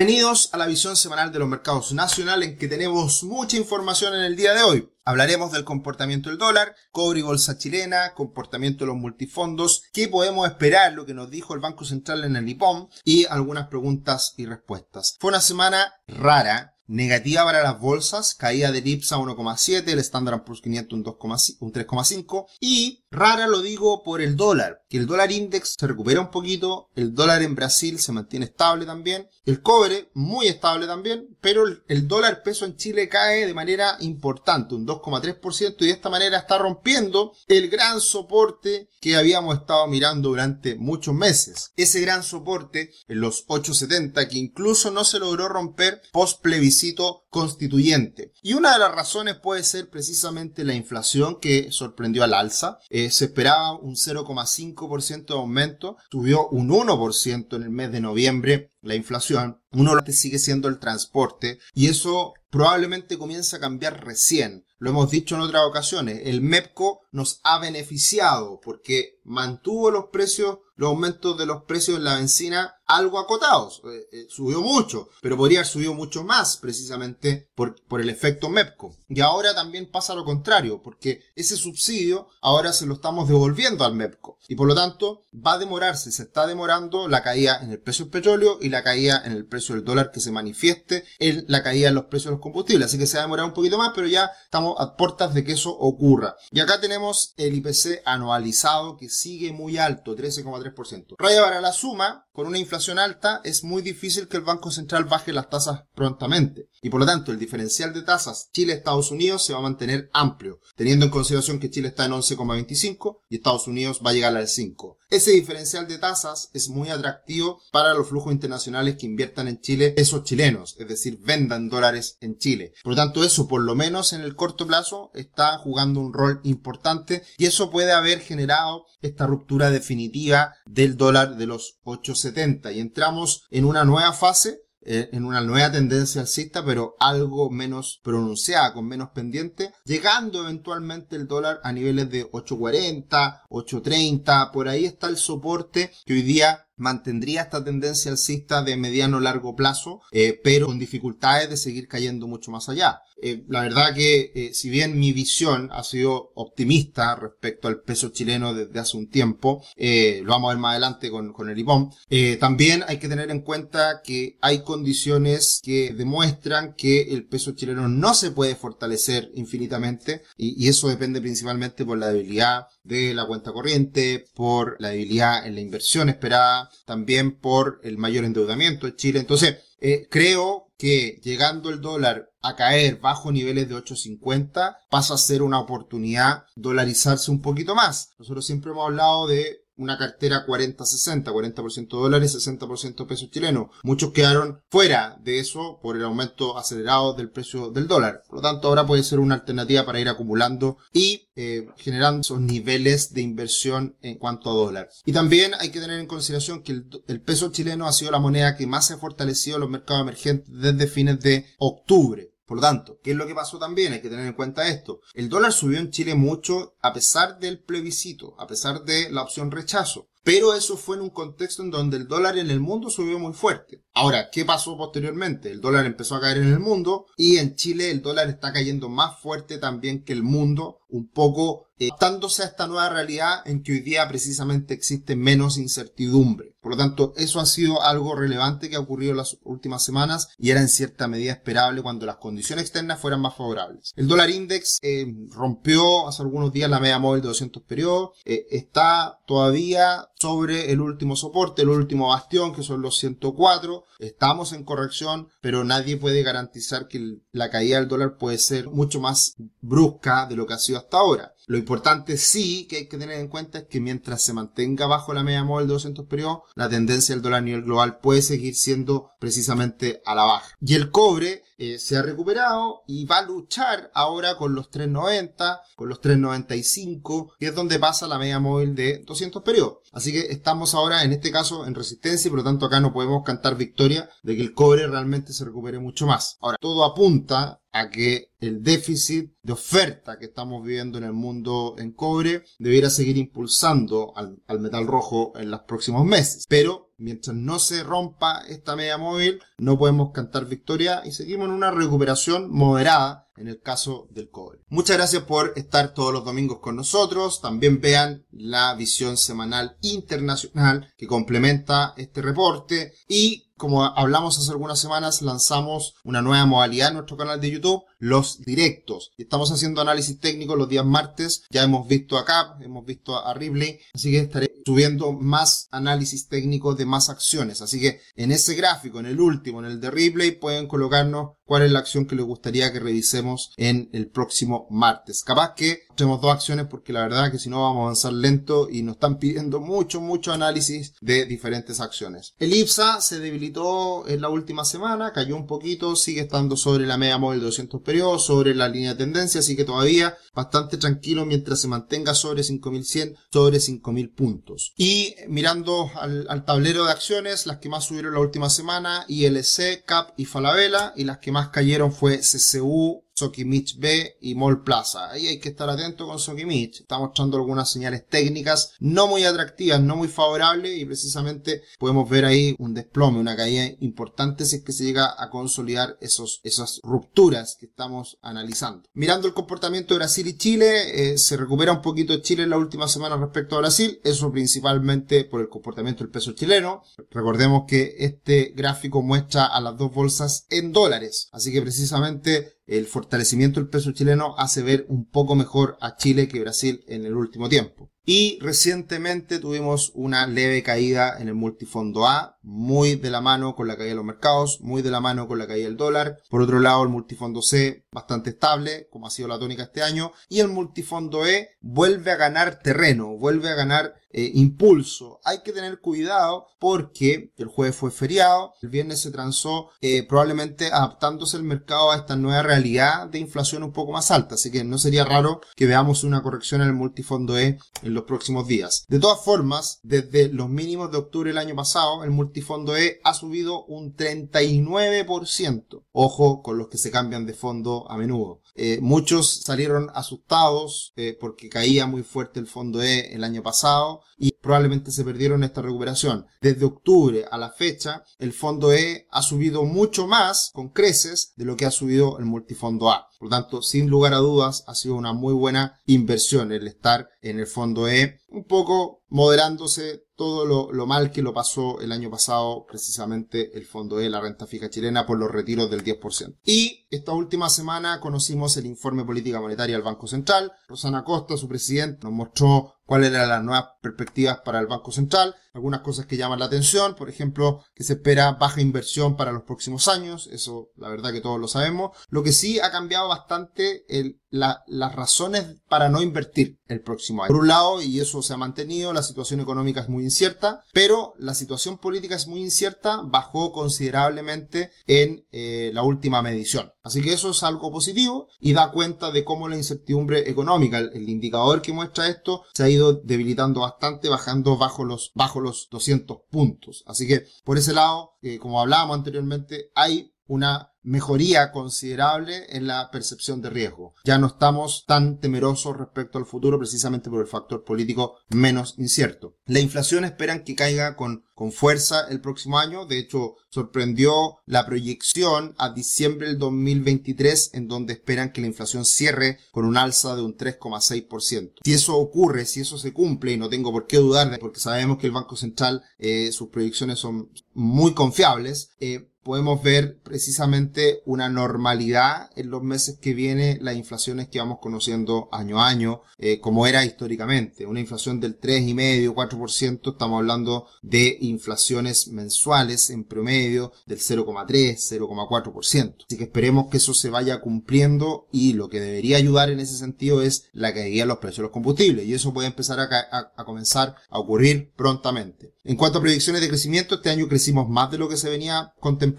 Bienvenidos a la visión semanal de los mercados nacionales en que tenemos mucha información en el día de hoy. Hablaremos del comportamiento del dólar, cobre y bolsa chilena, comportamiento de los multifondos, qué podemos esperar, lo que nos dijo el Banco Central en el IPOM y algunas preguntas y respuestas. Fue una semana rara, Negativa para las bolsas, caída del IPSA 1,7, el Standard Poor's 500 un 3,5 y rara lo digo por el dólar, que el dólar index se recupera un poquito, el dólar en Brasil se mantiene estable también, el cobre muy estable también, pero el, dólar peso en Chile cae de manera importante, un 2,3% y de esta manera está rompiendo el gran soporte que habíamos estado mirando durante muchos meses. Ese gran soporte en los 8,70 que incluso no se logró romper post plebiscito constituyente. Y una de las razones puede ser precisamente la inflación que sorprendió al alza. Se esperaba un 0,5% de aumento, subió un 1% en el mes de noviembre la inflación, uno sigue siendo el transporte y eso probablemente comienza a cambiar recién. Lo hemos dicho en otras ocasiones, el MEPCO nos ha beneficiado porque mantuvo los precios, los aumentos de los precios de la benzina algo acotados. Eh, eh, subió mucho, pero podría haber subido mucho más precisamente por, por el efecto MEPCO. Y ahora también pasa lo contrario, porque ese subsidio ahora se lo estamos devolviendo al MEPCO. Y por lo tanto va a demorarse, se está demorando la caída en el precio del petróleo y la caída en el precio del dólar que se manifieste en la caída en los precios de los combustibles. Así que se va a demorar un poquito más, pero ya estamos a puertas de que eso ocurra. Y acá tenemos el IPC anualizado que sigue muy alto, 13,3%. Raya para la suma, con una inflación alta, es muy difícil que el Banco Central baje las tasas prontamente. Y por lo tanto, el diferencial de tasas Chile-Estados Unidos se va a mantener amplio, teniendo en consideración que Chile está en 11,25 y Estados Unidos va a llegar al 5. Ese diferencial de tasas es muy atractivo para los flujos internacionales que inviertan en Chile esos chilenos, es decir, vendan dólares en Chile. Por lo tanto, eso por lo menos en el corto plazo está jugando un rol importante y eso puede haber generado esta ruptura definitiva del dólar de los 8.70 y entramos en una nueva fase eh, en una nueva tendencia alcista, pero algo menos pronunciada, con menos pendiente, llegando eventualmente el dólar a niveles de 8.40, 8.30, por ahí está el soporte que hoy día mantendría esta tendencia alcista de mediano largo plazo, eh, pero con dificultades de seguir cayendo mucho más allá. Eh, la verdad que eh, si bien mi visión ha sido optimista respecto al peso chileno desde hace un tiempo, lo vamos a ver más adelante con, el IPOM, también hay que tener en cuenta que hay condiciones que demuestran que el peso chileno no se puede fortalecer infinitamente y, y eso depende principalmente por la debilidad de la cuenta corriente, por la debilidad en la inversión esperada, también por el mayor endeudamiento de Chile. Entonces, eh, creo que llegando el dólar a caer bajo niveles de 8.50 pasa a ser una oportunidad dolarizarse un poquito más. Nosotros siempre hemos hablado de una cartera 40-60, 40%, dólares, 60% pesos chilenos. Muchos quedaron fuera de eso por el aumento acelerado del precio del dólar. Por lo tanto, ahora puede ser una alternativa para ir acumulando y eh, generando esos niveles de inversión en cuanto a dólar. Y también hay que tener en consideración que el, el peso chileno ha sido la moneda que más se ha fortalecido en los mercados emergentes desde fines de octubre. Por lo tanto, ¿qué es lo que pasó también? Hay que tener en cuenta esto. El dólar subió en Chile mucho a pesar del plebiscito, a pesar de la opción rechazo. Pero eso fue en un contexto en donde el dólar en el mundo subió muy fuerte. Ahora, ¿qué pasó posteriormente? El dólar empezó a caer en el mundo y en Chile el dólar está cayendo más fuerte también que el mundo, un poco adaptándose a esta nueva realidad en que hoy día precisamente existe menos incertidumbre. Por lo tanto, eso ha sido algo relevante que ha ocurrido en las últimas semanas y era en cierta medida esperable cuando las condiciones externas fueran más favorables. El dólar index eh, rompió hace algunos días la media móvil de 200 periodos, eh, está todavía sobre el último soporte, el último bastión que son los 104, estamos en corrección, pero nadie puede garantizar que la caída del dólar puede ser mucho más brusca de lo que ha sido hasta ahora. Lo importante sí que hay que tener en cuenta es que mientras se mantenga bajo la media móvil de 200 periodos, la tendencia del dólar a nivel global puede seguir siendo precisamente a la baja. Y el cobre eh, se ha recuperado y va a luchar ahora con los 390, con los 395, que es donde pasa la media móvil de 200 periodos. Así que estamos ahora en este caso en resistencia y por lo tanto acá no podemos cantar victoria de que el cobre realmente se recupere mucho más. Ahora, todo apunta a que el déficit de oferta que estamos viviendo en el mundo en cobre debiera seguir impulsando al, al metal rojo en los próximos meses. Pero mientras no se rompa esta media móvil, no podemos cantar victoria y seguimos en una recuperación moderada en el caso del cobre. Muchas gracias por estar todos los domingos con nosotros. También vean la visión semanal internacional que complementa este reporte y como hablamos hace algunas semanas, lanzamos una nueva modalidad en nuestro canal de YouTube, los directos. Estamos haciendo análisis técnico los días martes. Ya hemos visto acá, hemos visto a Ripley, así que estaré subiendo más análisis técnico de más acciones. Así que en ese gráfico, en el último, en el de Ripley, pueden colocarnos cuál es la acción que les gustaría que revisemos en el próximo martes. Capaz que tenemos dos acciones porque la verdad que si no vamos a avanzar lento y nos están pidiendo mucho, mucho análisis de diferentes acciones. El IPSA se debilitó en la última semana, cayó un poquito, sigue estando sobre la media móvil de 200 periodos, sobre la línea de tendencia, así que todavía bastante tranquilo mientras se mantenga sobre 5100, sobre 5000 puntos. Y mirando al, al tablero de acciones, las que más subieron la última semana, ILC, CAP y Falabella, y las que más cayeron fue CCU, Sokimich B y Mall Plaza. Ahí hay que estar atento con Sokimich. Está mostrando algunas señales técnicas no muy atractivas, no muy favorables y precisamente podemos ver ahí un desplome, una caída importante si es que se llega a consolidar esos, esas rupturas que estamos analizando. Mirando el comportamiento de Brasil y Chile, eh, se recupera un poquito Chile en la última semana respecto a Brasil, eso principalmente por el comportamiento del peso chileno. Recordemos que este gráfico muestra a las dos bolsas en dólares, así que precisamente el fortalecimiento del peso chileno hace ver un poco mejor a Chile que Brasil en el último tiempo. Y recientemente tuvimos una leve caída en el multifondo A, muy de la mano con la caída de los mercados, muy de la mano con la caída del dólar. Por otro lado, el multifondo C bastante estable, como ha sido la tónica este año. Y el multifondo E vuelve a ganar terreno, vuelve a ganar eh, impulso. Hay que tener cuidado porque el jueves fue feriado, el viernes se transó eh, probablemente adaptándose el mercado a esta nueva realidad de inflación un poco más alta. Así que no sería raro que veamos una corrección en el multifondo E en los próximos días. De todas formas, desde los mínimos de octubre del año pasado, el multifondo E ha subido un 39%. Ojo con los que se cambian de fondo a menudo. Eh, muchos salieron asustados eh, porque caía muy fuerte el fondo E el año pasado y probablemente se perdieron esta recuperación. Desde octubre a la fecha, el fondo E ha subido mucho más con creces de lo que ha subido el multifondo A. Por lo tanto, sin lugar a dudas, ha sido una muy buena inversión el estar en el fondo E, un poco moderándose todo lo, mal que lo pasó el año pasado, precisamente el fondo E, la renta fija chilena, por los retiros del 10%. Y esta última semana conocimos el informe política monetaria del Banco Central. Rosana Costa, su presidente, nos mostró cuáles eran las nuevas perspectivas para el Banco Central, algunas cosas que llaman la atención, por ejemplo, que se espera baja inversión para los próximos años, eso la verdad que todos lo sabemos. Lo que sí ha cambiado bastante el, las razones para no invertir el próximo año. Por un lado, y eso se ha mantenido, la situación económica es muy incierta, pero la situación política es muy incierta, bajó considerablemente en eh, la última medición. Así que eso es algo positivo y da cuenta de cómo la incertidumbre económica, el, el indicador que muestra esto, se ha ido debilitando bastante, bajando bajo los, bajo los 200 puntos. Así que por ese lado, eh, como hablábamos anteriormente, hay una mejoría considerable en la percepción de riesgo. Ya no estamos tan temerosos respecto al futuro precisamente por el factor político menos incierto. La inflación esperan que caiga con, con fuerza el próximo año. De hecho, sorprendió la proyección a diciembre del 2023 en donde esperan que la inflación cierre con un alza de un 3,6%. Si eso ocurre, si eso se cumple, y no tengo por qué dudar, porque sabemos que el Banco Central, eh, sus proyecciones son muy confiables, eh, podemos ver precisamente una normalidad en los meses que viene las inflaciones que vamos conociendo año a año, eh, como era históricamente. Una inflación del 3,5, 4%, estamos hablando de inflaciones mensuales en promedio del 0,3, 0,4%. Así que esperemos que eso se vaya cumpliendo y lo que debería ayudar en ese sentido es la caída de los precios de los combustibles y eso puede empezar a comenzar a ocurrir prontamente. En cuanto a proyecciones de crecimiento, este año crecimos más de lo que se venía contemplando.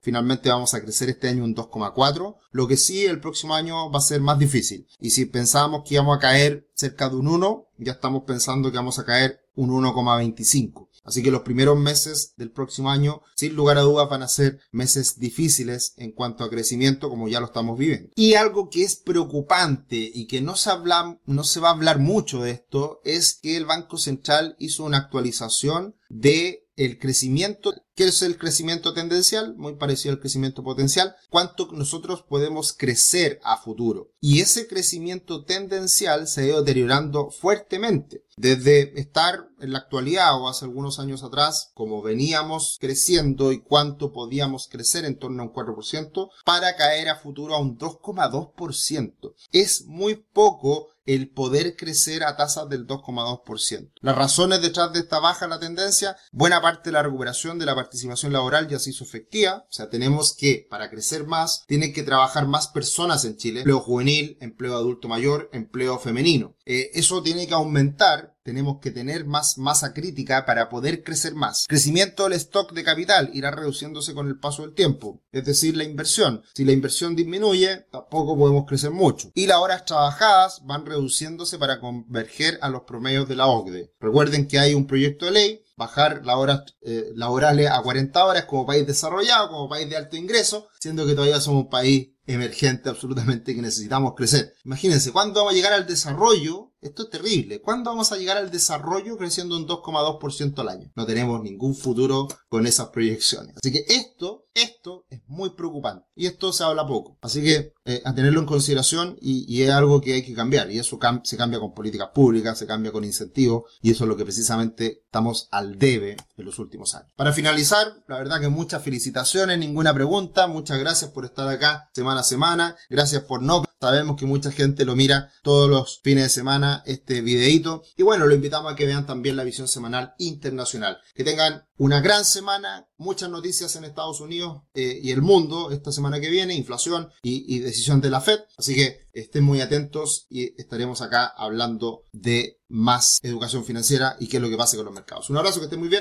Finalmente vamos a crecer este año un 2,4. Lo que sí, el próximo año va a ser más difícil. Y si pensábamos que íbamos a caer cerca de un 1, ya estamos pensando que vamos a caer un 1,25. Así que los primeros meses del próximo año, sin lugar a dudas, van a ser meses difíciles en cuanto a crecimiento, como ya lo estamos viviendo. Y algo que es preocupante y que no se, habla, no se va a hablar mucho de esto es que el Banco Central hizo una actualización de el crecimiento, ¿qué es el crecimiento tendencial? Muy parecido al crecimiento potencial. ¿Cuánto nosotros podemos crecer a futuro? Y ese crecimiento tendencial se ha ido deteriorando fuertemente. Desde estar en la actualidad o hace algunos años atrás, como veníamos creciendo y cuánto podíamos crecer en torno a un 4%, para caer a futuro a un 2,2%. Es muy poco el poder crecer a tasas del 2,2%. Las razones detrás de esta baja en la tendencia, buena parte de la recuperación de la participación laboral ya se hizo efectiva, o sea, tenemos que, para crecer más, tienen que trabajar más personas en Chile, empleo juvenil, empleo adulto mayor, empleo femenino. Eh, eso tiene que aumentar tenemos que tener más masa crítica para poder crecer más. Crecimiento del stock de capital irá reduciéndose con el paso del tiempo, es decir, la inversión. Si la inversión disminuye, tampoco podemos crecer mucho. Y las horas trabajadas van reduciéndose para converger a los promedios de la OCDE. Recuerden que hay un proyecto de ley bajar las horas eh, laborales a 40 horas como país desarrollado, como país de alto ingreso, siendo que todavía somos un país emergente absolutamente que necesitamos crecer. Imagínense, ¿cuándo vamos a llegar al desarrollo esto es terrible. ¿Cuándo vamos a llegar al desarrollo creciendo un 2,2% al año? No tenemos ningún futuro con esas proyecciones. Así que esto, esto es muy preocupante. Y esto se habla poco. Así que eh, a tenerlo en consideración y, es algo que hay que cambiar. Y eso se cambia con políticas públicas, se cambia con incentivos. Y eso es lo que precisamente estamos al debe en los últimos años. Para finalizar, la verdad que muchas felicitaciones, ninguna pregunta. Muchas gracias por estar acá semana a semana. Gracias por no Sabemos que mucha gente lo mira todos los fines de semana este videito. Y bueno, lo invitamos a que vean también la visión semanal internacional. Que tengan una gran semana, muchas noticias en Estados Unidos eh, y el mundo esta semana que viene, inflación y, y decisión de la Fed. Así que estén muy atentos y estaremos acá hablando de más educación financiera y qué es lo que pasa con los mercados. Un abrazo, que estén muy bien.